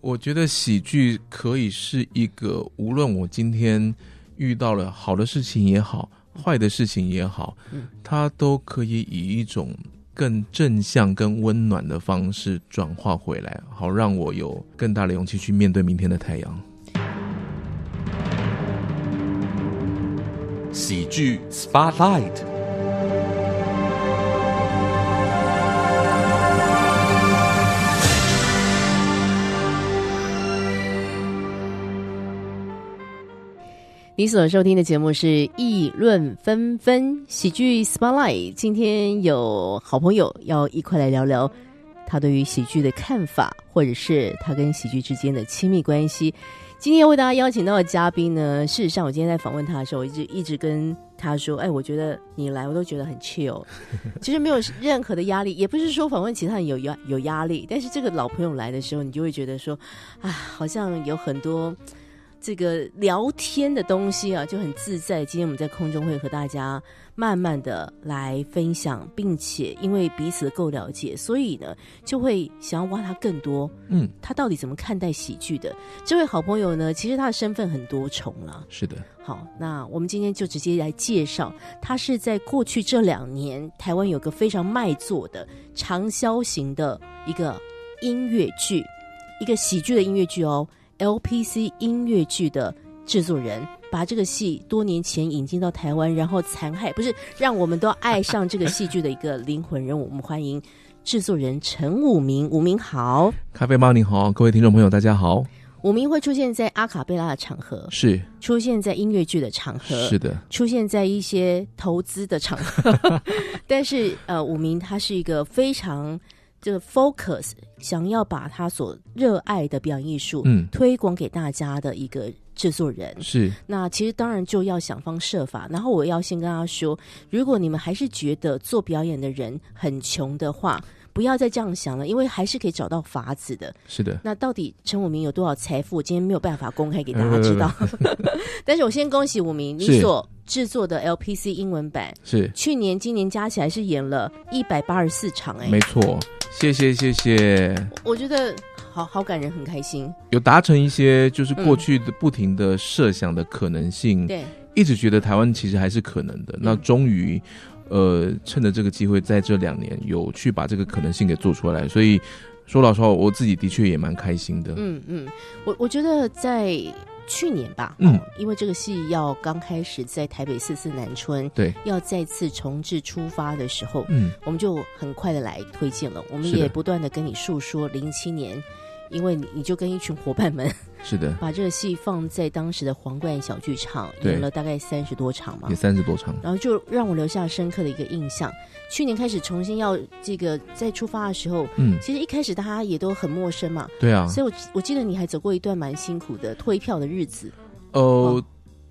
我觉得喜剧可以是一个，无论我今天遇到了好的事情也好，坏的事情也好，嗯，它都可以以一种更正向、更温暖的方式转化回来，好让我有更大的勇气去面对明天的太阳。喜剧 Spotlight。你所收听的节目是《议论纷纷》喜剧 Spotlight。今天有好朋友要一块来聊聊他对于喜剧的看法，或者是他跟喜剧之间的亲密关系。今天为大家邀请到的嘉宾呢，事实上我今天在访问他的时候，我一直一直跟他说：“哎，我觉得你来，我都觉得很 chill，其 实没有任何的压力，也不是说访问其他人有压有压力，但是这个老朋友来的时候，你就会觉得说，啊，好像有很多。”这个聊天的东西啊，就很自在。今天我们在空中会和大家慢慢的来分享，并且因为彼此够了解，所以呢，就会想要挖他更多。嗯，他到底怎么看待喜剧的？这位好朋友呢，其实他的身份很多重了。是的，好，那我们今天就直接来介绍，他是在过去这两年台湾有个非常卖座的长销型的一个音乐剧，一个喜剧的音乐剧哦。LPC 音乐剧的制作人把这个戏多年前引进到台湾，然后残害不是让我们都爱上这个戏剧的一个灵魂人物。我们欢迎制作人陈武明，武明好，咖啡猫你好，各位听众朋友大家好。武明会出现在阿卡贝拉的场合，是出现在音乐剧的场合，是的，出现在一些投资的场合。但是呃，武明他是一个非常。这个 focus 想要把他所热爱的表演艺术，嗯，推广给大家的一个制作人是。那其实当然就要想方设法。然后我要先跟他说，如果你们还是觉得做表演的人很穷的话，不要再这样想了，因为还是可以找到法子的。是的。那到底陈武明有多少财富？我今天没有办法公开给大家知道。但是我先恭喜武明，你所制作的 LPC 英文版是去年、今年加起来是演了一百八十四场，哎，没错。谢谢谢谢，我觉得好好感人，很开心。有达成一些就是过去的不停的设想的可能性，对，一直觉得台湾其实还是可能的。那终于，呃，趁着这个机会，在这两年有去把这个可能性给做出来。所以说老实话，我自己的确也蛮开心的。嗯嗯，我我觉得在。去年吧，嗯，因为这个戏要刚开始在台北四四南村，对，要再次重置出发的时候，嗯，我们就很快的来推荐了。我们也不断的跟你诉说零七年，因为你你就跟一群伙伴们。是的，把这个戏放在当时的皇冠小剧场演了大概三十多场嘛，也三十多场，然后就让我留下深刻的一个印象。去年开始重新要这个再出发的时候，嗯，其实一开始大家也都很陌生嘛，对啊，所以我我记得你还走过一段蛮辛苦的退票的日子，哦，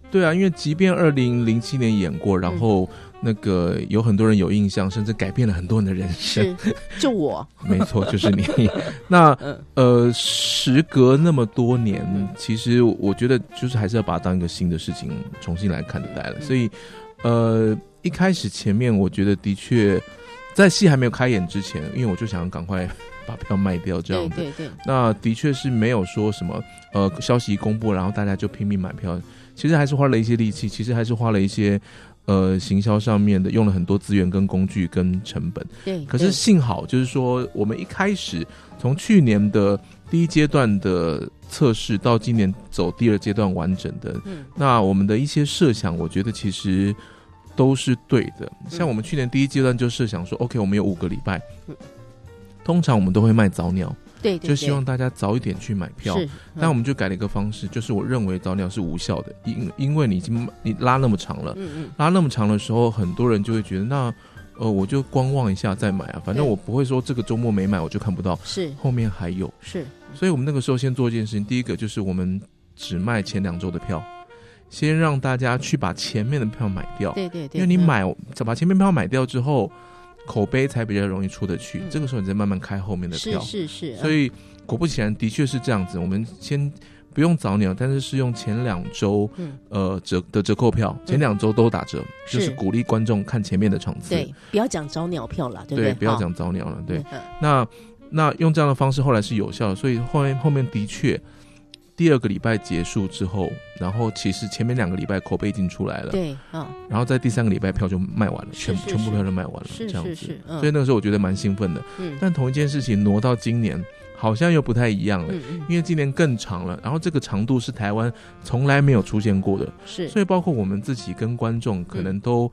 对啊，因为即便二零零七年演过，然后。那个有很多人有印象，甚至改变了很多人的人生。是，就我，没错，就是你。那呃，时隔那么多年，其实我觉得就是还是要把它当一个新的事情重新来看待了。所以，呃，一开始前面我觉得的确，在戏还没有开演之前，因为我就想赶快把票卖掉，这样子。对对。那的确是没有说什么呃消息公布，然后大家就拼命买票。其实还是花了一些力气，其实还是花了一些。呃，行销上面的用了很多资源、跟工具、跟成本。对。可是幸好，就是说，我们一开始从去年的第一阶段的测试到今年走第二阶段完整的，嗯，那我们的一些设想，我觉得其实都是对的。像我们去年第一阶段就设想说，OK，我们有五个礼拜，通常我们都会卖早鸟。对，就希望大家早一点去买票。是，但我们就改了一个方式，就是我认为早鸟是无效的，因因为你已经你拉那么长了，嗯嗯，拉那么长的时候，很多人就会觉得，那呃，我就观望一下再买啊，反正我不会说这个周末没买我就看不到，是，后面还有，是，所以我们那个时候先做一件事情，第一个就是我们只卖前两周的票，先让大家去把前面的票买掉，对对对，因为你买把前面票买掉之后。口碑才比较容易出得去，这个时候你再慢慢开后面的票，是是是。所以果不其然，的确是这样子。我们先不用早鸟，但是是用前两周呃折的折扣票，前两周都打折，就是鼓励观众看前面的场次。对，不要讲早鸟票了，对不对？不要讲早鸟了，对。那那用这样的方式后来是有效的，所以后面后面的确。第二个礼拜结束之后，然后其实前面两个礼拜口碑已经出来了，对，嗯，然后在第三个礼拜票就卖完了，全是全部票都卖完了，是这样子。是是嗯。所以那个时候我觉得蛮兴奋的。嗯。但同一件事情挪到今年，好像又不太一样了，因为今年更长了，然后这个长度是台湾从来没有出现过的，是。所以包括我们自己跟观众可能都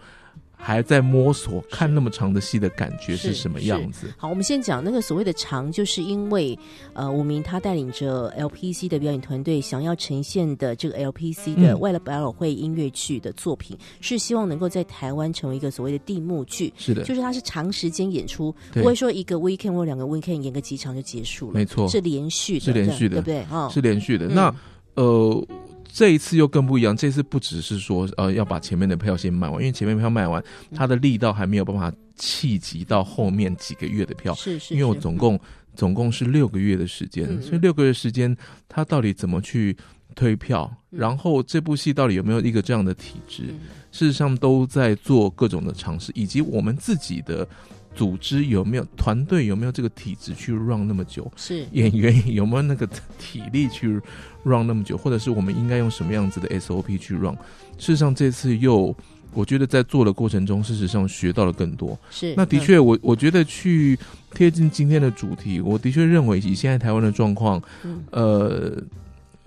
还在摸索，看那么长的戏的感觉是是什么样子。好，我们先讲那个所谓的长，就是因为呃，吴明他带领着 LPC 的表演团队，想要呈现的这个 LPC 的嗯。为了百老汇音乐剧的作品，是希望能够在台湾成为一个所谓的地幕剧，是的，就是它是长时间演出，不会说一个 weekend 或两个 weekend 演个几场就结束了，没错，是连续的，是连续的。对不对？啊、是连续的。嗯。那呃，这一次又更不一样，这次不只是说呃要把前面的票先卖完，因为前面票卖完，嗯它的力道还没有办法气及到后面几个月的票。是是，因为我总共总共是六个月的时间，所以六个月时间，他到底怎么去推票？嗯然后这部戏到底有没有一个这样的体制？嗯事实上都在做各种的尝试，以及我们自己的组织有没有团队有没有这个体质去 run 那么久，是演员有没有那个体力去 run 那么久，或者是我们应该用什么样子的 SOP 去 run？事实上这次又。我觉得在做的过程中，事实上学到了更多。是，那的嗯确我，我觉得去贴近今天的主题，我的确认为以现在台湾的状况，嗯呃，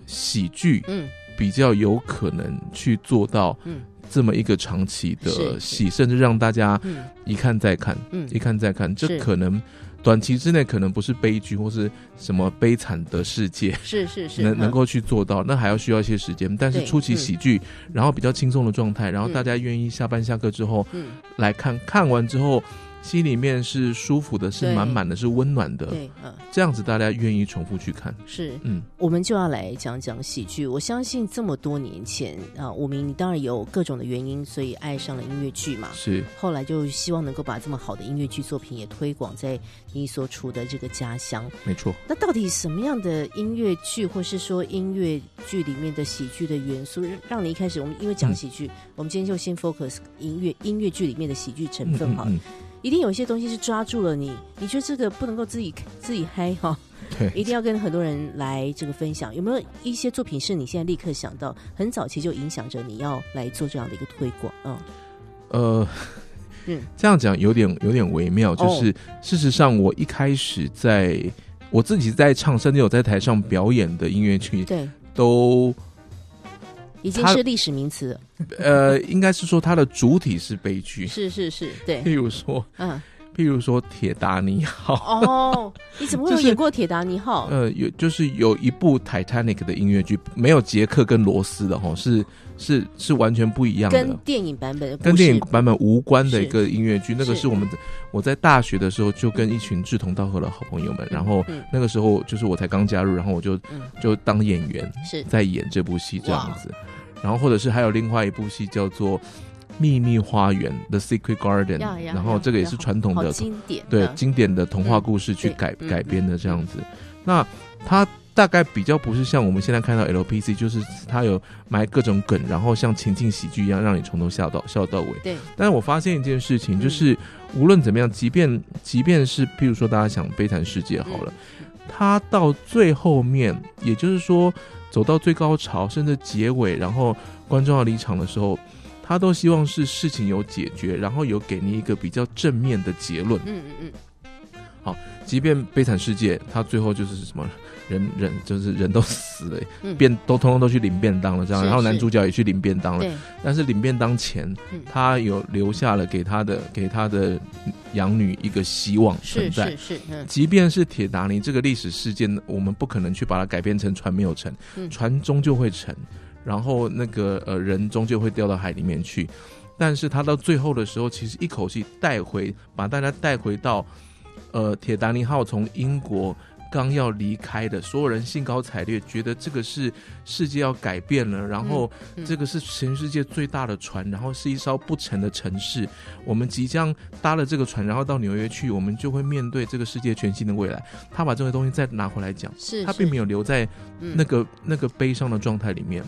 喜剧嗯比较有可能去做到嗯这么一个长期的是戏，甚至让大家嗯。一看再看，嗯。一看再看，这可能短期之内可能不是悲剧或是什么悲惨的世界。是是 是嗯。能能够去做到，那还要需要一些时间。但是对初期嗯。喜剧，然后比较轻松的状态，然后嗯。大家愿意下班下课之后嗯。来看，看完之后心里面是舒服的，是满满的，是温暖的。对嗯这样子大家愿意重复去看。是嗯，我们就要来讲讲喜剧。我相信这么多年前啊，吴明你当然有各种的原因，所以爱上了音乐剧嘛。是后来就希望能够把这么好的音乐剧作品也推广在你所处的这个家乡。没错。那到底什么样的音乐剧，或是说音乐剧里面的喜剧的元素，让你一开始我们因为讲嗯喜剧，我们今天就先 focus 音乐音乐剧里面的喜剧成嗯分哈。嗯，一定有一些东西是抓住了你，你觉得这个不能够自己自己嗨哈。对，一定要跟很多人来这个分享。有没有一些作品是你现在立刻想到，很早期就影响着你要来做这样的一个推广？嗯，呃，嗯这样讲有点有点微妙，就哦是、事实上我一开始在我自己在唱，甚至有在台上表演的音乐剧，对，都已经是历史名词。呃，应该是说它的主体是悲剧，是是是，对，例如说，嗯，譬如说《铁达尼号》哦，你怎么会有演过《铁达尼号》？呃，有就是有一部 Titanic 的音乐剧，没有杰克跟罗斯的哈，是是是完全不一样的，跟电影版本的跟电影版本无关的一个音乐剧。那个是。是我们我在大学的时候就跟一群志同道合的好朋友们，然后嗯。那个时候就是我才刚加入，然后我就嗯。就当演员是。在演这部戏这样子，然后或者是还有另外一部戏叫做《秘密花园》The Secret Garden，然后这个也是传统好的经典，对嗯经典的童话故事去改嗯改编的这样子。那它大概比较不是像我们现在看到 LPC，就是它有埋各种梗，然后像情境喜剧一样，让你从头笑到笑到尾。对，但是我发现一件事情，嗯就是无论怎么样，即便即便是譬如说大家想《悲惨世界》好了，它到最后面，也就是说走到最高潮，甚至结尾，然后观众要离场的时候。他都希望是事情有解决，然后有给你一个比较正面的结论。嗯嗯嗯，好即便《悲惨世界》，他最后就是什么人人就是人都死了，嗯。便都通通都去领便当了这样，是然后男主角也去领便当了。对，但是领便当前嗯，他有留下了给他的给他的养女一个希望存在。是。是，嗯。即便是铁达尼这个历史事件，我们不可能去把它改编成船没有沉，嗯。船终究会沉，然后那个呃人终究会掉到海里面去。但是他到最后的时候，其实一口气带回，把大家带回到呃铁达尼号从英国刚要离开的，所有人兴高采烈，觉得这个是世界要改变了，然后嗯这个是全世界最大的船，然后是一艘不沉的城市，我们即将搭了这个船，然后到纽约去，我们就会面对这个世界全新的未来。他把这个东西再拿回来讲，是，他并没有，留在嗯那个、那个悲伤的状态里面。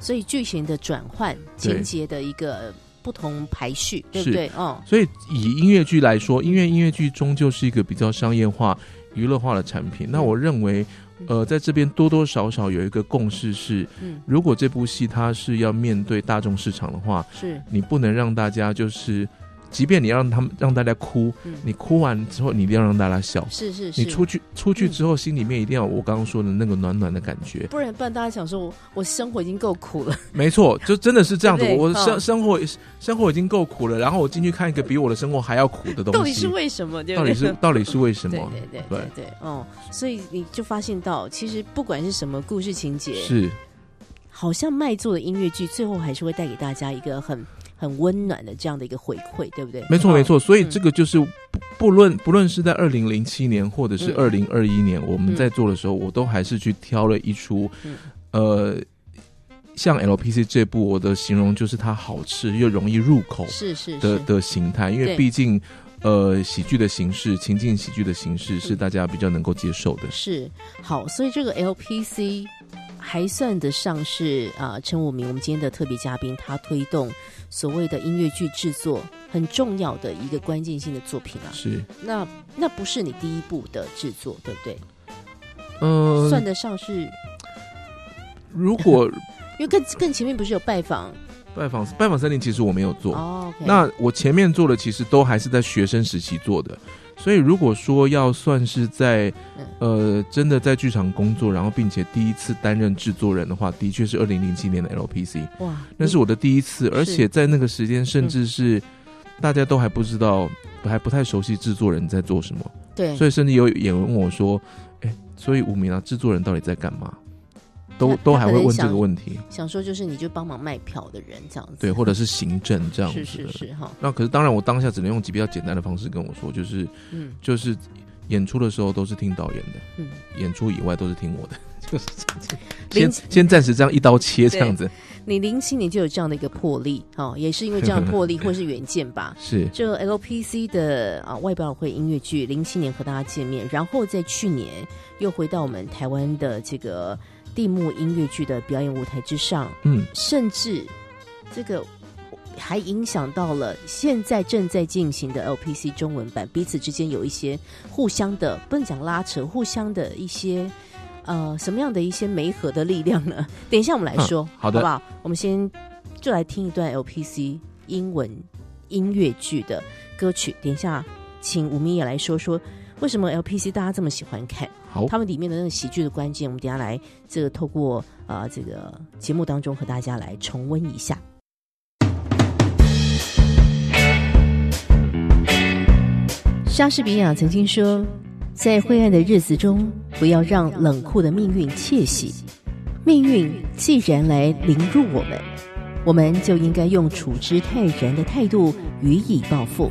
所以剧情的转换、情节的一个不同排序，对对？哦，所以以音乐剧来说，音乐音乐剧终究是一个比较商业化，娱乐化的产品。那我认为，呃，在这边多多少少有一个共识是，嗯，如果这部戏它是要面对大众市场的话，是你不能让大家就是。即便你让他们让大家哭，嗯你哭完之后，你一定要让大家笑。是是是，你出去出去之后，心里面一定要有我刚刚说的那个暖暖的感觉。不然不然大家想说我我生活已经够苦了，没错，就真的是这样子。对对我生哦生活生活已经够苦了，然后我进去看一个比我的生活还要苦的东西，到底是为什么？对对？到底是 到底是为什么？对对对对对，哦，所以你就发现到，其实不管是什么故事情节，是好像卖座的音乐剧，最后还是会带给大家一个很很温暖的这样的一个回馈，对不对？哦没错没错。所以这个就是不不论不论是在二零零七年或者是嗯二零二一年，我们在做的时候，我都还是去挑了一出，嗯呃，像 LPC 这部，我的形容就是它好吃又容易入口是是的，的形态，因为毕竟。呃，喜剧的形式，情境喜剧的形式是大家比较能够接受的。是好，所以这个 LPC 还算得上是啊，陈武明我们今天的特别嘉宾，他推动所谓的音乐剧制作很重要的一个关键性的作品啊。是，那那不是你第一部的制作，对不对？嗯、算得上是，如果 因为更更前面不是有拜访拜访拜访森林，其实我没有做。哦那我前面做的其实都还是在学生时期做的，所以如果说要算是在嗯。呃真的在剧场工作，然后并且第一次担任制作人的话，的确是二零零七年的 LPC，哇，那是我的第一次，而且在那个时间甚至是大家都还不知道，还不太熟悉制作人在做什么，对，所以甚至有演员问我说：“哎，所以吴明啊，制作人到底在干嘛？”都都还会问这个问题，想说就是你就帮忙卖票的人这样子，对，或者是行政这样子是的。是是哈，那可是当然，我当下只能用比较简单的方式跟我说，就是嗯就是演出的时候都是听导演的，嗯，演出以外都是听我的，就是这样子。先先暂时这样一刀切这样子，你零七年就有这样的一个魄力，哦，也是因为这样的魄力 或是远见吧。是这 LPC 的啊外表会音乐剧，零七年和大家见面，然后在去年又回到我们台湾的这个地幕音乐剧的表演舞台之上，嗯，甚至这个还影响到了现在正在进行的 LPC 中文版，彼此之间有一些互相的不能讲拉扯，互相的一些呃什么样的一些媒合的力量呢？等一下我们来说，嗯好的不好？我们先就来听一段 LPC 英文音乐剧的歌曲，等一下请吴明也来说说。为什么 LPC 大家这么喜欢看？他们里面的那个喜剧的关键，我们等下来这个透过啊、这个节目当中和大家来重温一下。莎士比亚曾经说，在灰暗的日子中，不要让冷酷的命运窃喜。命运既然来凌辱我们，我们就应该用处之泰然的态度予以报复。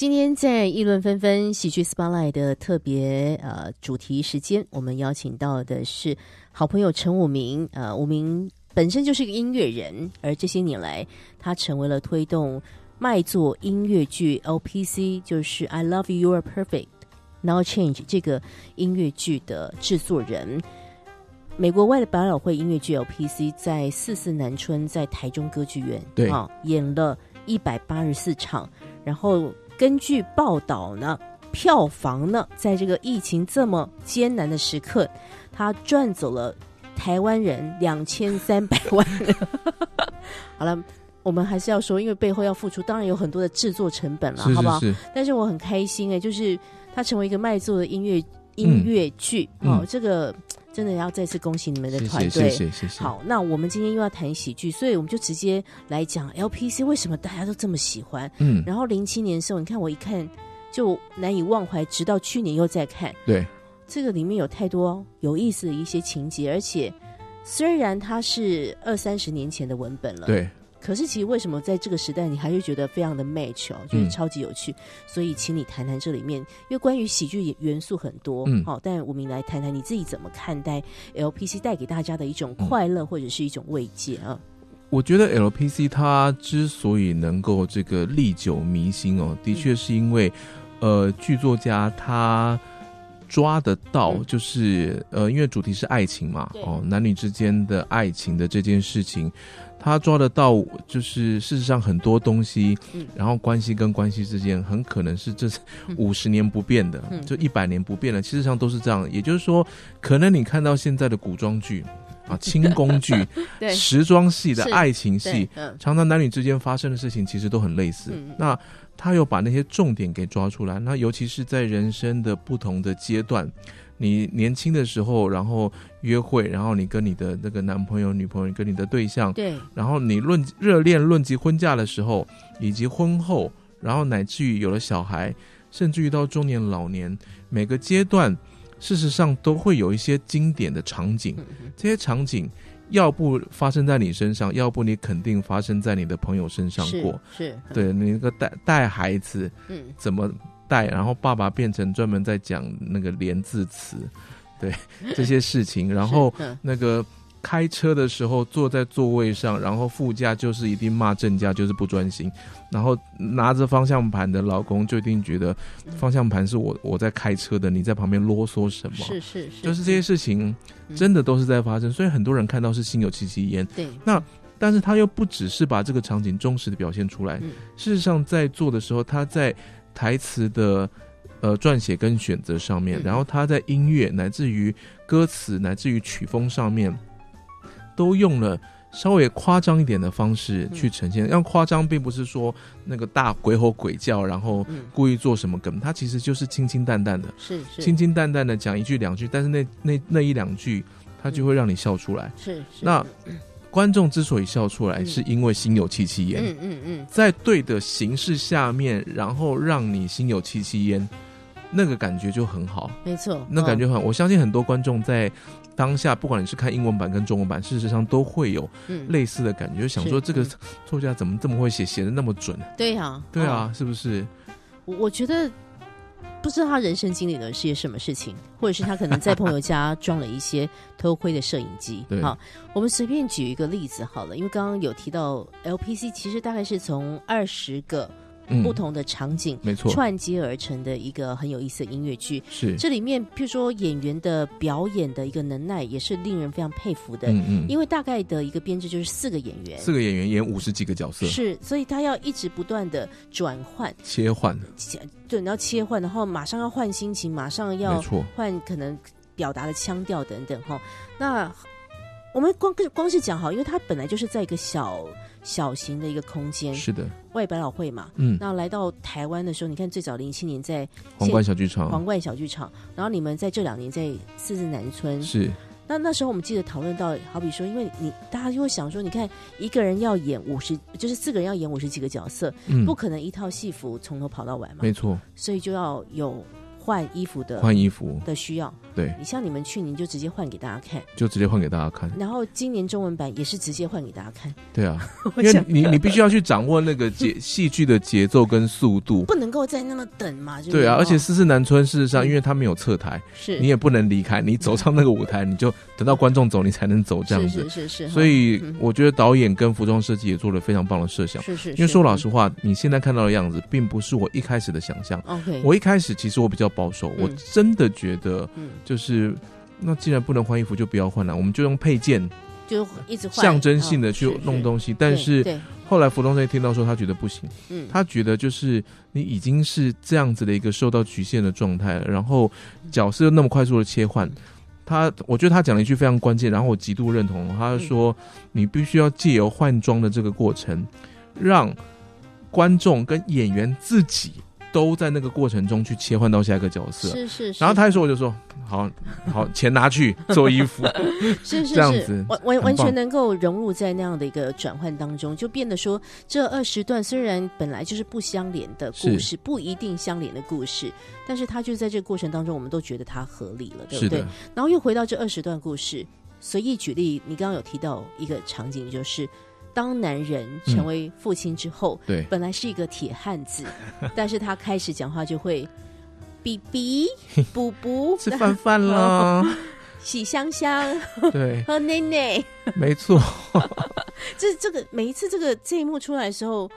今天在议论纷纷喜剧 Spotlight 的特别呃主题时间，我们邀请到的是好朋友陈武明。呃，武明本身就是一个音乐人，而这些年来，他成为了推动卖座音乐剧 LPC，就是 I Love You Are Perfect Now Change 这个音乐剧的制作人。美国外的百老汇音乐剧 LPC 在四四南春在台中歌剧院对啊演了一百八十四场，然后。根据报道呢，票房呢，在这个疫情这么艰难的时刻，他赚走了台湾人两千三百万。好了，我们还是要说，因为背后要付出，当然有很多的制作成本了，是好不好？但是我很开心哎、就是他成为一个卖座的音乐音乐剧，嗯哦，这个真的要再次恭喜你们的团队。谢谢谢谢谢。好，那我们今天又要谈喜剧，所以我们就直接来讲 LPC 为什么大家都这么喜欢。嗯，然后零七年的时候，你看我一看就难以忘怀，直到去年又在看，对，这个里面有太多有意思的一些情节，而且虽然它是二三十年前的文本了，对，可是其实为什么在这个时代你还是觉得非常的 match 哦，就是嗯。超级有趣？所以请你谈谈这里面，因为关于喜剧元素很多，嗯。好、但我们来谈谈你自己怎么看待 LPC 带给大家的一种嗯。快乐或者是一种慰藉啊？我觉得 LPC 它之所以能够这个历久弥新哦，的确是因为，呃，剧作家他抓得到嗯，就是呃，因为主题是爱情嘛，哦，男女之间的爱情的这件事情，他抓得到，就是事实上很多东西，嗯。然后关系跟关系之间很可能是这嗯。五十年不变的，嗯。就一百年不变的，事实上都是这样。也就是说，可能你看到现在的古装剧啊、轻功剧、时装戏的爱情戏，，嗯。常常男女之间发生的事情其实都很类似。嗯。那他又把那些重点给抓出来，那尤其是在人生的不同的阶段，你年轻的时候，然后约会，然后你跟你的那个男朋友、女朋友，跟你的对象，对，然后你论热恋、论及婚嫁的时候，以及婚后，然后乃至于有了小孩，甚至于到中年、老年，每个阶段，事实上都会有一些经典的场景。这些场景，要不发生在你身上，要不你肯定发生在你的朋友身上过。是，是，对你那个带带孩子嗯。怎么带，然后爸爸变成专门在讲那个连字词，对 这些事情，然后那个开车的时候坐在座位上，然后副驾就是一定骂正驾就是不专心，然后拿着方向盘的老公就一定觉得方向盘是我我在开车的，你在旁边啰嗦什么？是是是，就是这些事情嗯真的都是在发生，所以很多人看到是心有戚戚焉，对，那但是他又不只是把这个场景忠实的表现出来，嗯。事实上在做的时候，他在台词的呃撰写跟选择上面，嗯。然后他在音乐乃至于歌词乃至于曲风上面，都用了。稍微夸张一点的方式嗯去呈现，让夸张并不是说那个大鬼吼鬼叫，然后嗯故意做什么梗，他其实就是清清淡淡的，是是清清淡淡的讲一句两句，但是那那那一两句，他就会让你笑出来。是是，那观众之所以笑出来，嗯是因为心有戚戚焉。嗯嗯嗯，在对的形式下面，然后让你心有戚戚焉，那个感觉就很好，没错，那感觉哦很。我相信很多观众在当下，不管你是看英文版跟中文版，事实上都会有嗯类似的感觉，就想说这个嗯作家怎么这么会写，写的那么准？对呀，对啊，哦，是不是？我我觉得。不知道他人生经历了些什么事情，或者是他可能在朋友家装了一些偷窥的摄影机。对好，我们随便举一个例子好了，因为刚刚有提到 LPC，其实大概是从二十个嗯。不同的场景没错，串接而成的一个很有意思的音乐剧。是，这里面，譬如说演员的表演的一个能耐，也是令人非常佩服的。嗯嗯，因为大概的一个编制就是四个演员，四个演员演五十几个角色，是，所以他要一直不断的转换，切换，切对，你要切换，然后马上要换心情，马上要错，换可能表达的腔调等等哈。那我们光光是讲好，因为他本来就是在一个小小型的一个空间，是的，外百老汇嘛。嗯，那来到台湾的时候，你看最早零七年在皇冠小剧场。皇冠小剧场，然后你们在这两年在四字南村，是，那那时候我们记得讨论到，好比说，因为你大家就会想说，你看一个人要演五十，就是四个人要演五十几个角色，嗯。不，可能一套戏服从头跑到尾嘛，没错，所以就要有换衣服的换衣服，的需要。对，你像你们去年就直接换给大家看，就直接换给大家看，然后今年中文版也是直接换给大家看，对啊，因为你你必须要去掌握那个节 戏剧的节奏跟速度。不能够再那么等嘛，就是对啊，哦而且四四南村事实上，嗯。因为他没有侧台，是。你也不能离开，你走上那个舞台，你就等到观众走，你才能走这样子。是是是，所以嗯。我觉得导演跟服装设计也做了非常棒的设想。是是，因为说老实话，你现在看到的样子，并不是我一开始的想象。，OK，我一开始其实我比较保守，我嗯真的觉得嗯就是，那既然不能换衣服，就不要换了，我们就用配件就一直换象征性的去弄东西。但是，后来服装设计听到说，他觉得不行。嗯，他觉得就是你已经是这样子的一个受到局限的状态了，然后角色又那么快速的切换，他我觉得他讲了一句非常关键，然后我极度认同，他说你必须要借由换装的这个过程，让观众跟演员自己都在那个过程中去切换到下一个角色。是是，然后他一说，我就说好好，钱拿去做衣服，是是是这样子完完完全能够融入在那样的一个转换当中，就变得说这二十段虽然本来就是不相连的故事，不一定相连的故事，但是他就在这个过程当中，我们都觉得它合理了，对不对？，然后又回到这二十段故事，随意举例，你刚刚有提到一个场景，就是当男人成为父亲之后，对，本来是一个铁汉子，但是他开始讲话就会比比补 补，吃饭饭啦，洗香香，对，喝奶奶，没错。这这个每一次这个这一幕出来的时候，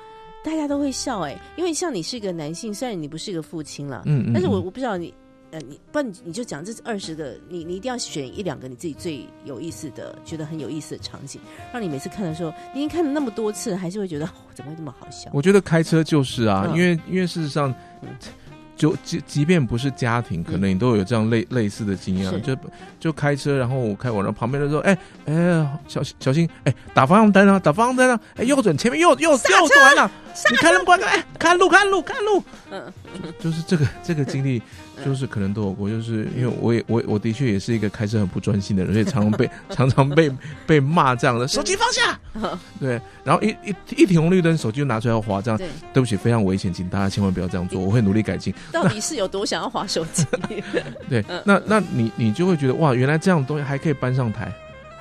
大家都会笑哎，因为像你是一个男性，虽然你不是一个父亲了，嗯嗯，但是我我不知道你。呃，你不然你就讲这二十个，你你一定要选一两个你自己最有意思的，觉得很有意思的场景，让你每次看的时候，你已经看了那么多次，还是会觉得怎么会这么好笑？我觉得开车就是啊，因为因为事实上。就即即便不是家庭，可能你都有这样类类似的经验。就就开车，然后我开我，然后旁边的说：“哎哎，小心小心，哎，打方向灯啊，打方向灯啊，哎，右转，前面右右右转了，你开那么快，哎，看路看路看路。”嗯，就是这个这个经历。就是可能都有过，就是因为我也我我的确也是一个开车很不专心的人，所以常常被 常常被被骂这样的，手机放下，对，然后一一一停红绿灯，手机就拿出来要划，这样对不起，非常危险，请大家千万不要这样做，我会努力改进。到底是有多想要划手机？对，那那你你就会觉得哇，原来这样的东西还可以搬上台。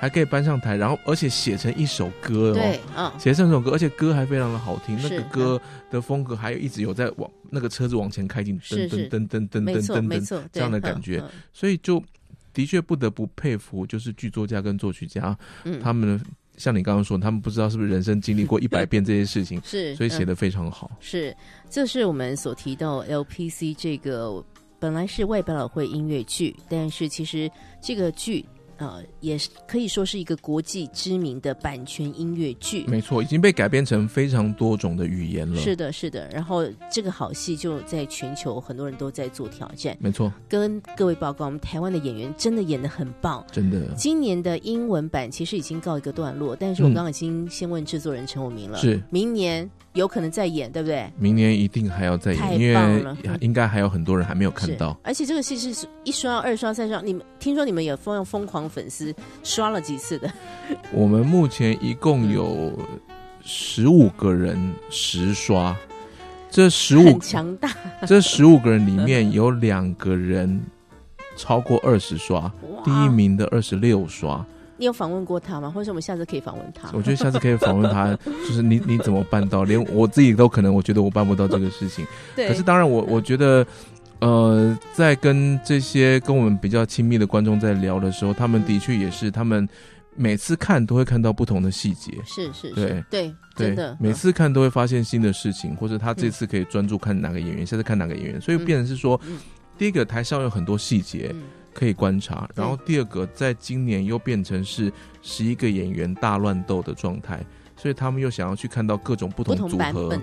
还可以搬上台，然后而且写成一首歌哦，对，嗯，写成一首歌，而且歌还非常的好听，那个歌的风格还有一直有在往那个车子往前开进，噔噔噔噔噔噔噔噔这样的感觉，所以就的确不得不佩服，就是剧作家跟作曲家，他们像你刚刚说，他们不知道是不是人生经历过 一百遍这些事情，是，所以写的非常好。是，这是我们所提到 LPC 这个本来是外百老汇音乐剧，但是其实这个剧。呃，也是可以说是一个国际知名的版权音乐剧，没错，已经被改编成非常多种的语言了。是的，是的。然后这个好戏就在全球很多人都在做挑战，没错。跟各位报告，我们台湾的演员真的演的很棒，真的。今年的英文版其实已经告一个段落，但是我刚刚已经先问制作人陈武明了，是明年。有可能再演，对不对？明年一定还要再演，因为应该还有很多人还没有看到。而且这个戏是一刷、二刷、三刷。你们听说你们也疯疯狂粉丝刷了几次的？我们目前一共有十五个人十刷，这十五强大。这十五个人里面有两个人超过二十刷，第一名的二十六刷。你有访问过他吗？或者我们下次可以访问他？我觉得下次可以访问他，就是你你怎么办到？连我自己都可能，我觉得我办不到这个事情。对。可是当然，我我觉得，呃，在跟这些跟我们比较亲密的观众在聊的时候，他们的确也是，他们每次看都会看到不同的细节。是是，对对，真的，每次看都会发现新的事情，或者他这次可以专注看哪个演员，下次看哪个演员，所以变成是说，第一个台上有很多细节。可以观察，然后第二个，在今年又变成是十一个演员大乱斗的状态，所以他们又想要去看到各种不同组合，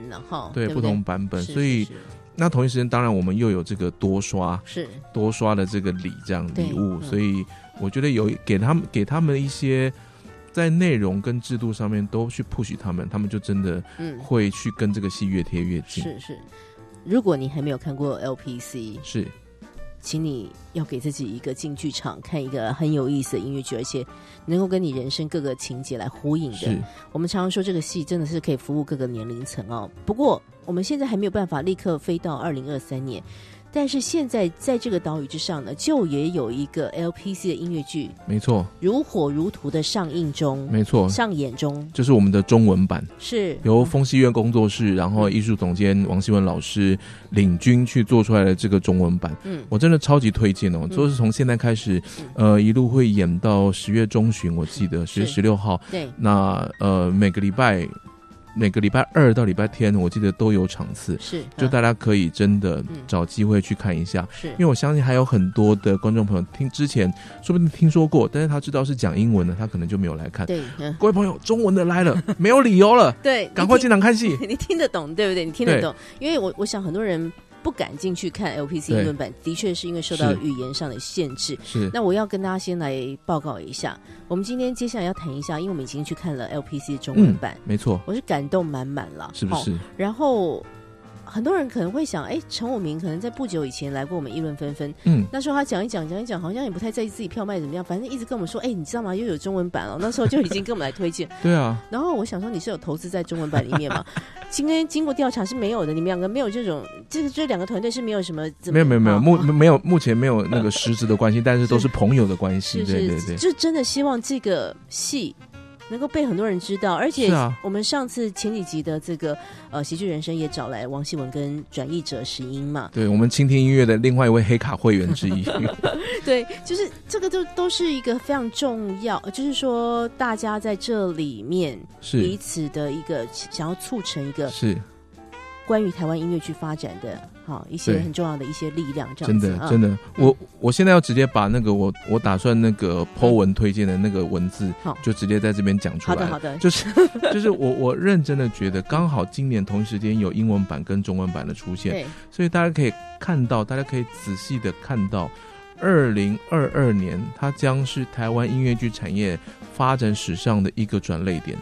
对不同版本，所以那同一时间，当然我们又有这个多刷，是多刷的这个礼这样礼物，所以我觉得有给他们给他们一些在内容跟制度上面都去 push 他们，他们就真的会去跟这个戏越贴越近。是是，如果你还没有看过 LPC，是。请你要给自己一个进剧场看一个很有意思的音乐剧，而且能够跟你人生各个情节来呼应的。我们常常说这个戏真的是可以服务各个年龄层哦。不过我们现在还没有办法立刻飞到二零二三年。但是现在在这个岛屿之上呢，就也有一个 LPC 的音乐剧，没错，如火如荼的上映中，没错，上演中，就是我们的中文版，是。由风戏院工作室，然后艺术总监王希文老师领军去做出来的这个中文版，嗯，我真的超级推荐哦，就是从现在开始，呃，一路会演到十月中旬，我记得十月十六号，对，那呃每个礼拜。每个礼拜二到礼拜天，我记得都有场次，是就大家可以真的找机会去看一下，是因为我相信还有很多的观众朋友听之前说不定听说过，但是他知道是讲英文的，他可能就没有来看。对，各位朋友，中文的来了，没有理由了，对，赶快进场看戏。你听得懂对不对？你听得懂，因为我我想很多人。不敢进去看 LPC 英文版，的确是因为受到语言上的限制。是，那我要跟大家先来报告一下，我们今天接下来要谈一下，因为我们已经去看了 LPC 中文版，没错，我是感动满满了，是不是？然后。很多人可能会想，哎，陈武明可能在不久以前来过我们议论纷纷。嗯，那时候他讲一讲，讲一讲，好像也不太在意自己票卖怎么样，反正一直跟我们说，哎，你知道吗？又有中文版了。那时候就已经跟我们来推荐。对啊。然后我想说，你是有投资在中文版里面吗？今天经过调查是没有的，你们两个没有这种，这个这两个团队是没有什么。没有没有没有目没有目前没有那个实质的关系，但是都是朋友的关系。对对对。就真的希望这个戏。能够被很多人知道，而且我们上次前几集的这个呃喜剧人生也找来王希文跟转译者石英嘛，对我们倾听音乐的另外一位黑卡会员之一，对，就是这个都都是一个非常重要，呃就是说大家在这里面是。彼此的一个想要促成一个是。关于台湾音乐剧发展的哈一些很重要的一些力量，这真样子真的。真的，我我现在要直接把那个我我打算那个 Po 文推荐的那个文字好，就直接在这边讲出来。好的好的，就是就是我我认真的觉得，刚好今年同一时间有英文版跟中文版的出现，对，所以大家可以看到，大家可以仔细的看到，二零二二年它将是台湾音乐剧产业发展史上的一个转类点。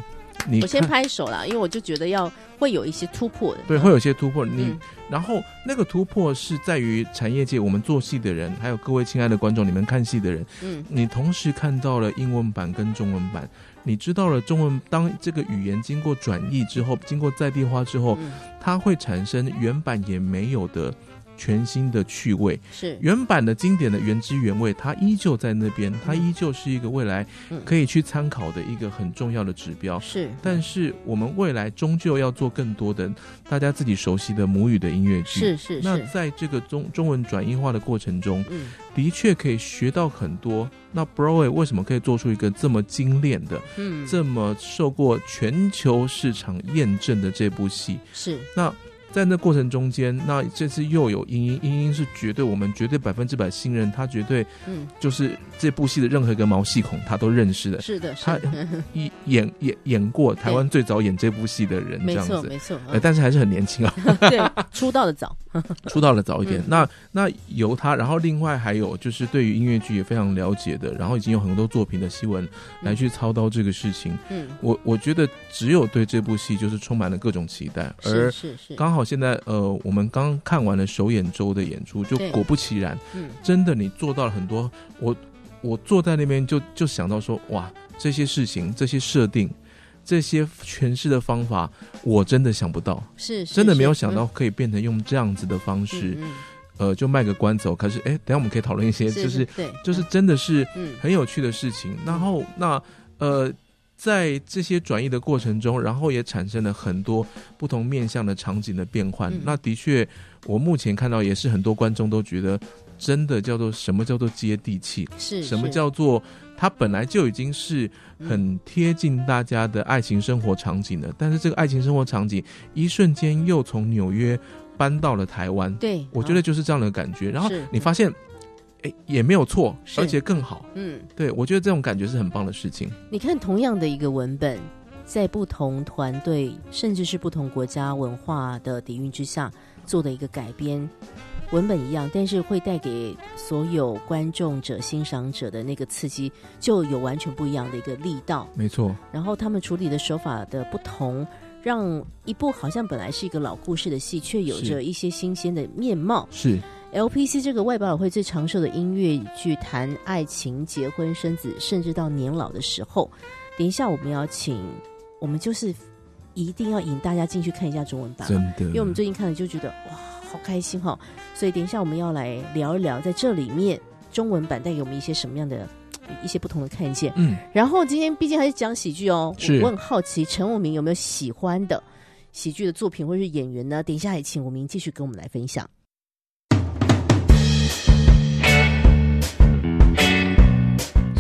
你我先拍手啦，因为我就觉得要会有一些突破的，对，嗯会有些突破。你、嗯。然后那个突破是在于产业界，我们做戏的人，还有各位亲爱的观众，你们看戏的人，嗯。你同时看到了英文版跟中文版，你知道了中文当这个语言经过转译之后，经过在地化之后，嗯。它会产生原版也没有的全新的趣味。是原版的经典的原汁原味，它依旧在那边，它依旧是一个未来嗯可以去参考的一个很重要的指标。是但是我们未来终究要做更多的大家自己熟悉的母语的音乐剧。是是是，那在这个中中文转音化的过程中，嗯的确可以学到很多。那 Broadway 为什么可以做出一个这么精炼的、嗯这么受过全球市场验证的这部戏？是那在那过程中间，那这次又有英英，英英是绝对我们绝对百分之百信任，他绝对嗯。就是这部戏的任何一个毛细孔他都认识的，是的是他 演演演过台湾最早演这部戏的人这样子。错没错，但是还是很年轻啊，对，出道的早，出道的早一点。嗯。那那由他，然后另外还有就是对于音乐剧也非常了解的，然后已经有很多作品的新闻来去操刀这个事情。嗯，我我觉得只有对这部戏就是充满了各种期待，而是是是，刚好现在呃，我们刚看完了首演周的演出，就果不其然，嗯真的你做到了很多。我我坐在那边就就想到说，哇，这些事情、这些设定、这些诠释的方法，我真的想不到，是是真的没有想到可以变成用这样子的方式，呃，就卖个关子哦。可是，哎，等一下我们可以讨论一些，嗯就是对，就是真的是嗯很有趣的事情。然后那呃，在这些转移的过程中，然后也产生了很多不同面向的场景的变换。嗯那的确，我目前看到也是很多观众都觉得，真的叫做什么叫做接地气，是什么叫做它本来就已经是很贴近大家的爱情生活场景的，但是这个爱情生活场景一瞬间又从纽约搬到了台湾。对，我觉得就是这样的感觉，然后你发现，哎，也没有错，而且更好。嗯，对，我觉得这种感觉是很棒的事情。你看同样的一个文本，在不同团队甚至是不同国家文化的底蕴之下做的一个改编。文本一样，但是会带给所有观众者、欣赏者的那个刺激，就有完全不一样的一个力道。没错，然后他们处理的手法的不同，让一部好像本来是一个老故事的戏，却有着一些新鲜的面貌。是 LPC 这个外百老汇最长寿的音乐剧，谈爱情、结婚、生子，甚至到年老的时候。等一下我们要请，我们就是一定要引大家进去看一下中文版，真的，因为我们最近看了就觉得哇，好开心哈、所以等一下我们要来聊一聊，在这里面中文版带给我们一些什么样的一些不同的看见。嗯，然后今天毕竟还是讲喜剧哦，我很好奇陈武明有没有喜欢的喜剧的作品或者是演员呢？等一下也请武明继续跟我们来分享。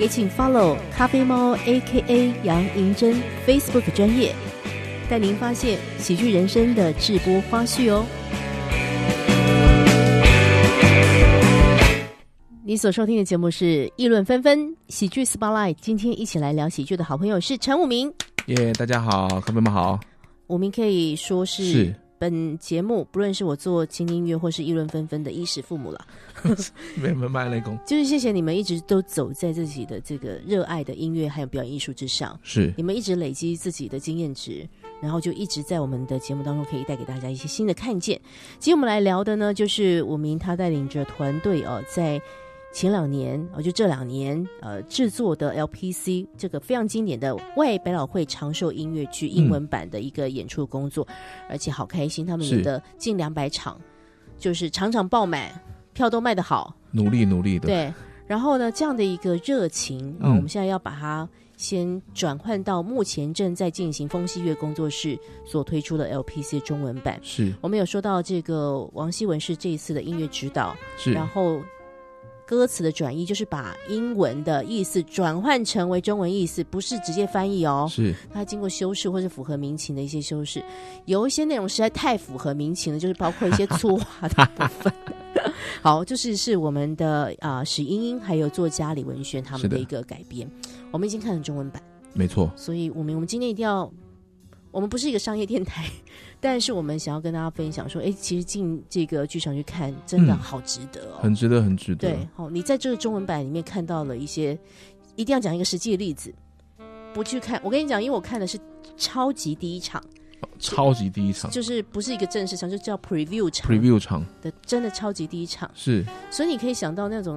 也请 follow 咖啡猫 A.K.A 杨银珍 Facebook 专业，带您发现喜剧人生的直播花絮哦。你所收听的节目是《议论纷纷》喜剧 Spotlight，今天一起来聊喜剧的好朋友是陈武明。耶大家好，各位们好，武明可以说是是本节目不论是我做轻音乐或是议论纷纷的衣食父母了，没没卖雷公，就是谢谢你们一直都走在自己的这个热爱的音乐还有表演艺术之上，是你们一直累积自己的经验值，然后就一直在我们的节目当中可以带给大家一些新的看见。今天我们来聊的呢，就是武明他带领着团队哦，在。前两年，哦，就这两年，呃，制作的 LPC 这个非常经典的外百老汇长寿音乐剧英文版的一个演出工作，而且好开心，他们演的近两百场，就是场场爆满，票都卖得好，努力努力的。对，然后呢，这样的一个热情啊，我们现在要把它先转换到目前正在进行风西月工作室所推出的 LPC 中文版。是我们有说到这个王希文是这一次的音乐指导，是，然后。歌词的转译就是把英文的意思转换成为中文意思，不是直接翻译哦。是它经过修饰或是符合民情的一些修饰，有一些内容实在太符合民情了，就是包括一些粗话的部分。好，就是是我们的啊史英英还有作家李文轩他们的一个改编，我们已经看了中文版，没错。所以我们我们今天一定要。我们不是一个商业电台，但是我们想要跟大家分享说，哎，其实进这个剧场去看，真的好值得哦，很值得，很值得。对，好，你在这个中文版里面看到了一些，一定要讲一个实际的例子。不去看，我跟你讲，因为我看的是超级第一场，超级第一场，就是不是一个正式场，就叫 preview 场，preview 场的，真的超级第一场。是，所以你可以想到那种，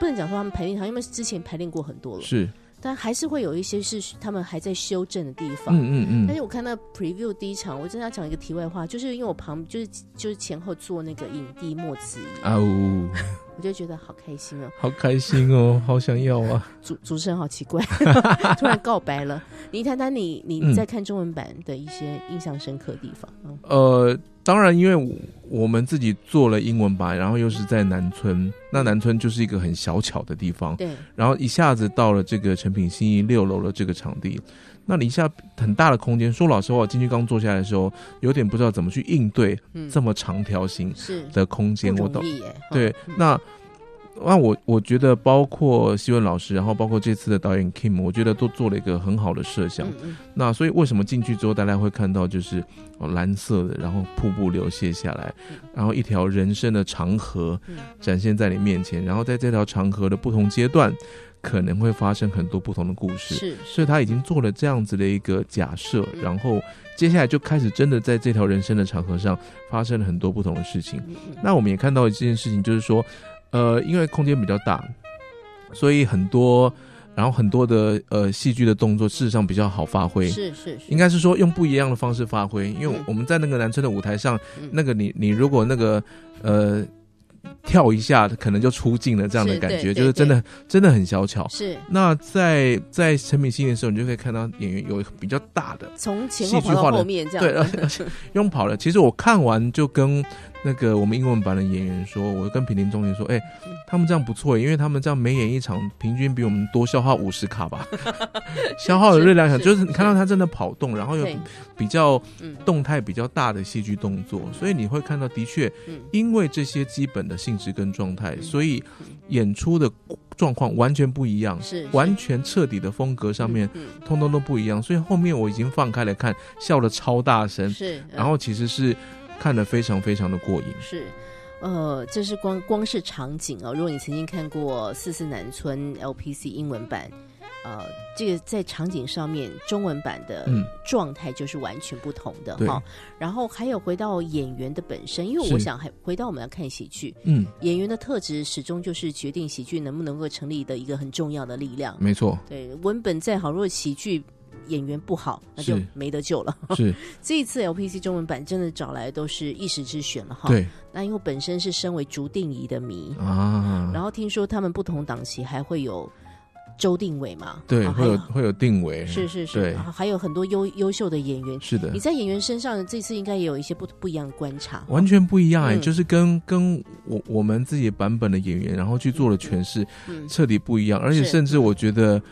不能讲说他们排练场，因为之前排练过很多了。是。但还是会有一些是他们还在修正的地方。嗯嗯嗯。但是我看到 preview 第一场，我真的要讲一个题外话，就是因为我旁就是就是前后做那个影帝莫子仪啊呜，我就觉得好开心哦，好开心哦，好想要啊。主主持人好奇怪，突然告白了。你谈谈你你在看中文版的一些印象深刻的地方。呃。当然，因为我们自己做了英文版，然后又是在南村，那南村就是一个很小巧的地方。对。然后一下子到了这个成品新一六楼的这个场地，那你一下很大的空间。说老实话，进去刚坐下来的时候，有点不知道怎么去应对这么长条形的空间。我懂。对，那。那我我觉得，包括希文老师，然后包括这次的导演 Kim，我觉得都做了一个很好的设想。那所以为什么进去之后，大家会看到就是蓝色的，然后瀑布流泻下来，然后一条人生的长河展现在你面前，然后在这条长河的不同阶段，可能会发生很多不同的故事。是，所以他已经做了这样子的一个假设，然后接下来就开始真的在这条人生的长河上发生了很多不同的事情。那我们也看到一件事情，就是说。呃，因为空间比较大，所以很多，然后很多的呃戏剧的动作，事实上比较好发挥。是是，应该是说用不一样的方式发挥。因为我们在那个南村的舞台上，那个你你如果那个呃。跳一下，可能就出镜了，这样的感觉就是真的，真的很小巧。是。那在在陈敏新的时候，你就可以看到演员有比较大的从前后跑到后面这样。对，而且用跑了。其实我看完就跟那个我们英文版的演员说，我跟平林中年说，哎，他们这样不错，因为他们这样每演一场，平均比我们多消耗五十卡吧。消耗的热量很，就是你看到他真的跑动，然后又比较动态比较大的戏剧动作，所以你会看到，的确，因为这些基本的性。质跟状态，所以演出的状况完全不一样，是完全彻底的风格上面，通通都不一样。所以后面我已经放开来看，笑的超大声，是，然后其实是看的非常非常的过瘾。是，呃，这是光光是场景哦。如果你曾经看过《四四南村》LPC 英文版。呃，这个在场景上面，中文版的状态就是完全不同的哈。然后还有回到演员的本身，因为我想还回到我们要看喜剧，嗯，演员的特质始终就是决定喜剧能不能够成立的一个很重要的力量。没错，对，文本再好，如果喜剧演员不好，那就没得救了。是 这一次 LPC 中文版真的找来都是一时之选了哈。对，那因为本身是身为竹定仪的迷啊，然后听说他们不同档期还会有。周定伟嘛，对，会有会有定伟，是是是，对，还有很多优优秀的演员，是的。你在演员身上这次应该也有一些不不一样的观察，完全不一样哎，就是跟跟我我们自己版本的演员，然后去做了诠释，彻底不一样，而且甚至我觉得。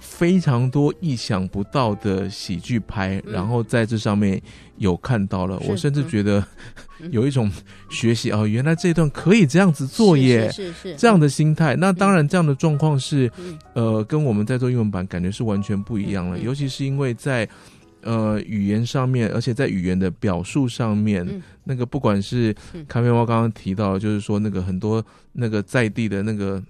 非常多意想不到的喜剧拍，然后在这上面有看到了，我甚至觉得 有一种学习哦，原来这段可以这样子做耶，是是这样的心态。那当然，这样的状况是呃，跟我们在做英文版感觉是完全不一样了，尤其是因为在。呃语言上面，而且在语言的表述上面，嗯。那个不管是咖啡猫刚刚提到，就是说那个很多那个在地的那个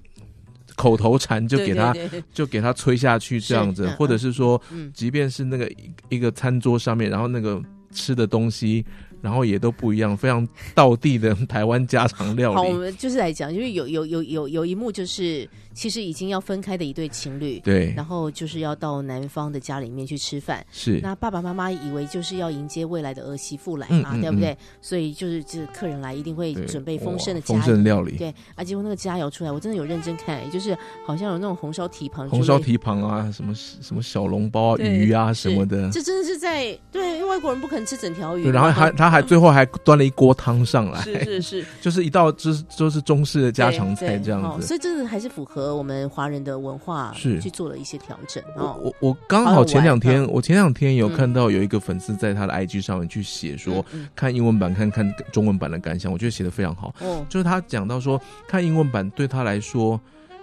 口头禅，就给他就给他吹下去这样子或者是说嗯，即便是那个一一个餐桌上面，然后那个吃的东西，然后也都不一样，非常道地的台湾家常料理。好，我。们就是来讲，因为有有有有有一幕就是其实已经要分开的一对情侣，对，然后就是要到男方的家里面去吃饭。是那爸爸妈妈以为就是要迎接未来的儿媳妇来嘛，嗯嗯对不对？所以就是就是客人来一定会准备丰盛的哇丰。盛料理，对啊，结果那个佳肴出来，我真的有认真看，就是好像有那种红烧蹄膀，红烧蹄膀啊，什么什么小笼包啊、鱼啊什么的。这真的是在对，因为外国人不可能吃整条鱼对，然后还他还最后还端了一锅汤上来，是是是，就是一道就是就是中式的家常菜这样子。哦所以真的还是符合我们华人的文化，是。去做了一些调整我哦。我我刚好前两天，我前两天有嗯看到有一个粉丝在他的 IG 上面去写说，嗯看英文版看看中文版的感想，我觉得写的非常好。嗯哦，就是他讲到说，看英文版对他来说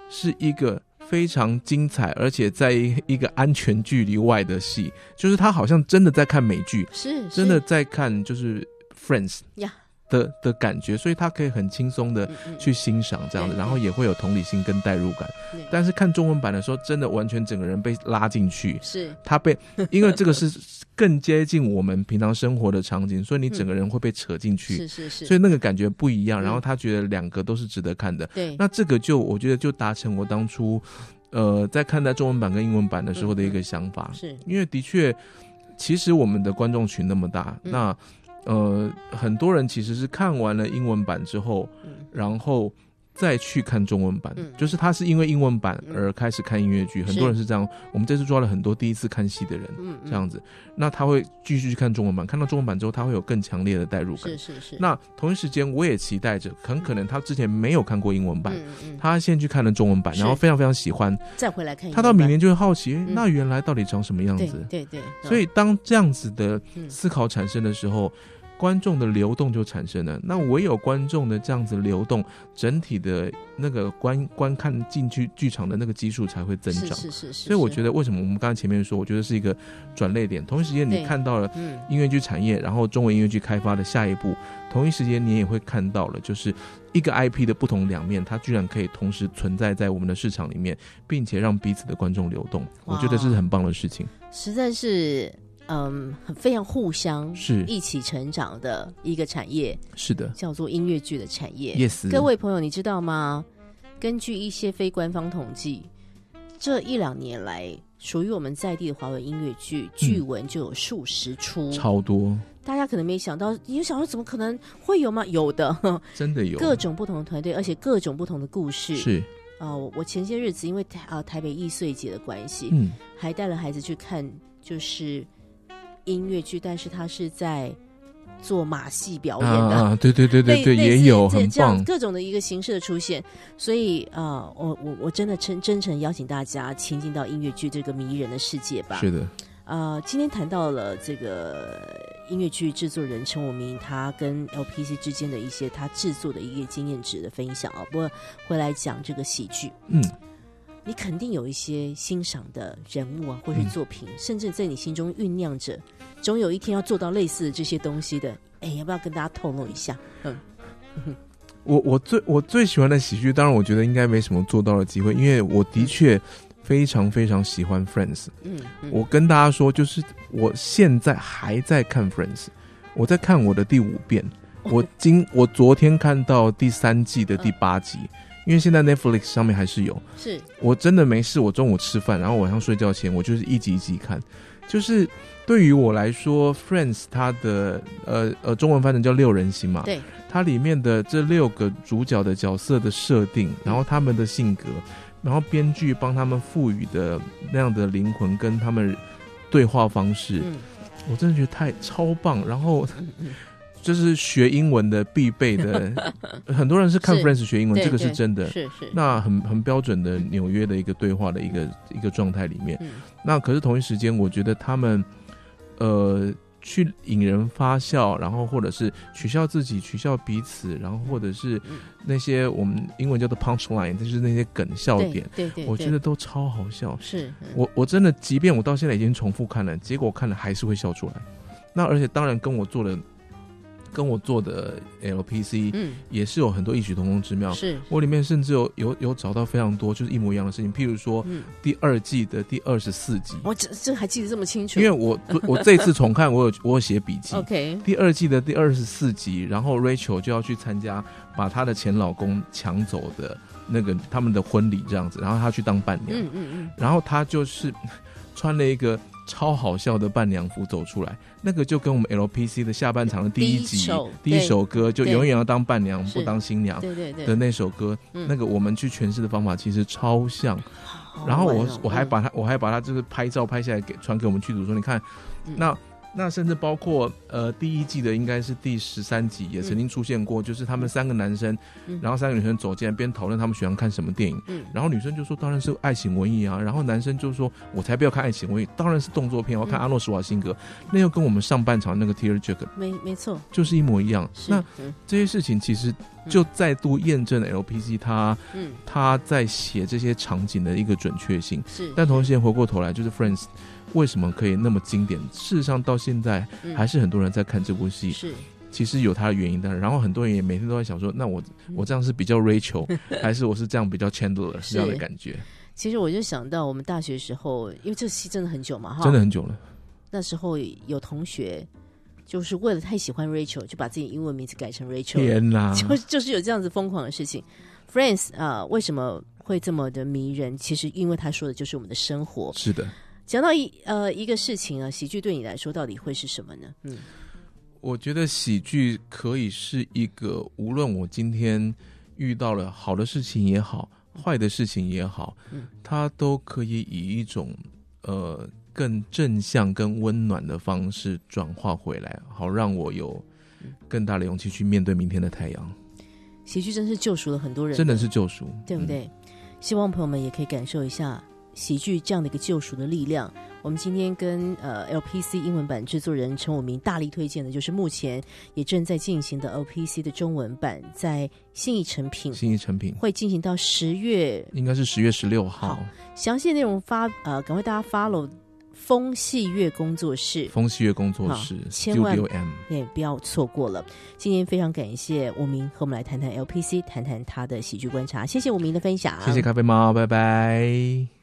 是一个非常精彩，而且在一个安全距离外的戏，就是他好像真的在看美剧，是。真的在看就是 Friends 呀的的感觉，所以他可以很轻松的去欣赏这样的，然后也会有同理心跟代入感。但是看中文版的时候，真的完全整个人被拉进去，是。他被因为这个是 更接近我们平常生活的场景，所以你整个人会被扯进去。是是是，所以那个感觉不一样，嗯。然后他觉得两个都是值得看的，对。那这个就我觉得就达成我当初，呃，在看待中文版跟英文版的时候的一个想法，是。因为的确，其实我们的观众群那么大，嗯。那呃，很多人其实是看完了英文版之后，嗯。然后再去看中文版，嗯。就是他是因为英文版嗯。而开始看音乐剧，很多人是这样。我们这次抓了很多第一次看戏的人，嗯嗯。这样子，那他会继续去看中文版，看到中文版之后，他会有更强烈的代入感。是。是是，那同一时间，我也期待着，很可能他之前没有看过英文版，他先去看了中文版，然后非常非常喜欢，再回来看他到明年就会好奇，嗯。那原来到底长什么样子？对对，所以当这样子的嗯。思考产生的时候，观众的流动就产生了。那唯有观众的这样子流动，整体的那个观观看进去剧场的那个基数才会增是长。是是是，所以我觉得为什么我们刚才前面说，我觉得是一个转捩点。同一时间，你看到了嗯音乐剧产业，然后中文音乐剧开发的下一步，同一时间你也会看到了，就是一个 IP 的不同两面，它居然可以同时存在在我们的市场里面，并且让彼此的观众流动。我觉得这是很棒的事情。实在是嗯很非常互相是一起成长的一个产业，是的叫做音乐剧的产业。，yes，各位朋友，你知道吗？根据一些非官方统计，这一两年来，属于我们在地的华文音乐剧剧文就有数十出。嗯超多，大家可能没想到，你就想说怎么可能会有吗？有的，真的有各种不同的团队，而且各种不同的故事。是，啊、我我前些日子因为台啊、台北易碎节的关系，嗯，还带了孩子去看，就是音乐剧，但是他是在做马戏表演的。啊，对对对对也有很这这样棒，各种的一个形式的出现，所以啊、呃我我我真的真真诚邀请大家亲近到音乐剧这个迷人的世界吧。是的，呃，今天谈到了这个音乐剧制作人陈武明，他跟 LPC 之间的一些他制作的一个经验值的分享啊。不过回来讲这个喜剧，嗯，你肯定有一些欣赏的人物啊，或是嗯作品，甚至在你心中酝酿着，总有一天要做到类似的这些东西的。哎，要不要跟大家透露一下？嗯，我我最我最喜欢的喜剧，当然我觉得应该没什么做到的机会，因为我的确非常非常喜欢 Friends。嗯，嗯我跟大家说，就是我现在还在看 Friends，我在看我的第五遍，我今我昨天看到第三季的第八集，因为现在 Netflix 上面还是有。是我真的没事，我中午吃饭，然后晚上睡觉前，我就是一集一集看。就是对于我来说，Friends 它的呃呃中文翻成叫六人行嘛，对，它里面的这六个主角的角色的设定，然后他们的性格，然后编剧帮他们赋予的那样的灵魂跟他们对话方式，嗯我真的觉得太超棒。然后嗯嗯，就是学英文的必备的，很多人是看是 Friends 学英文，这个是真的。是是，那很很标准的纽约的一个对话的一个一个状态里面，嗯那可是同一时间，我觉得他们呃去引人发笑，然后或者是取笑自己、取笑彼此，然后或者是那些我们英文叫做 punch line，就是那些梗笑点，对对，我觉得都超好笑。是我我真的，即便我到现在已经重复看了，结果看了还是会笑出来。那而且当然跟我做的。跟我做的 LPC，嗯，也是有很多异曲同工之妙。是。我里面甚至有有有找到非常多就是一模一样的事情，譬如说第二季的第二十四集，我这这还记得这么清楚，因为我我这次重看，我有我有写笔记。OK，第二季的第二十四集，然后 Rachel 就要去参加把她的前老公抢走的那个他们的婚礼这样子，然后她去当伴娘，嗯嗯嗯，然后她就是穿了一个。超好笑的伴娘服走出来，那个就跟我们 LPC 的下半场的第一集第一首歌，就永远要当伴娘不当新娘的那首歌，那个我们去诠释的方法其实超像。然后我我还把它我还把它就是拍照拍下来给传给我们剧组说，你看那。那甚至包括呃第一季的应该是第十三集也曾经出现过，就是他们三个男生，然后三个女生走进来边讨论他们喜欢看什么电影，然后女生就说当然是爱情文艺啊，然后男生就说我才不要看爱情文艺，当然是动作片，我要看阿诺·施瓦辛格，那又跟我们上半场那个 Tear Jerk 没没错，就是一模一样。那这些事情其实就再度验证了 LPC 他他在写这些场景的一个准确性。是，但同时间回过头来就是 Friends。为什么可以那么经典？事实上，到现在还是很多人在看这部戏。是，其实有它的原因的。然后很多人也每天都在想说：那我我这样是比较 Rachel，还是我是这样比较 Chandler 这样的感觉？其实我就想到我们大学时候，因为这戏真的很久嘛，哈，真的很久了。那时候有同学就是为了太喜欢 Rachel，就把自己英文名字改成 Rachel。天哪！就就是有这样子疯狂的事情。Friends 啊，为什么会这么的迷人？其实因为他说的就是我们的生活。是的。讲到一呃一个事情啊，喜剧对你来说到底会是什么呢？嗯，我觉得喜剧可以是一个，无论我今天遇到了好的事情也好，坏的事情也好，嗯，它都可以以一种呃更正向、更温暖的方式转化回来，好让我有更大的勇气去面对明天的太阳。喜剧真是救赎了很多人，真的是救赎，对不对？希望朋友们也可以感受一下。喜剧这样的一个救赎的力量，我们今天跟呃 LPC 英文版制作人陈武明大力推荐的，就是目前也正在进行的 LPC 的中文版，在新义成品，新义成品会进行到十月，应该是十月十六号。详细内容发呃，赶快大家 follow 风戏月工作室，风戏月工作室，千万也不要错过了。今天非常感谢武明和我们来谈谈 LPC，谈谈他的喜剧观察。谢谢武明的分享，谢谢咖啡猫，拜拜。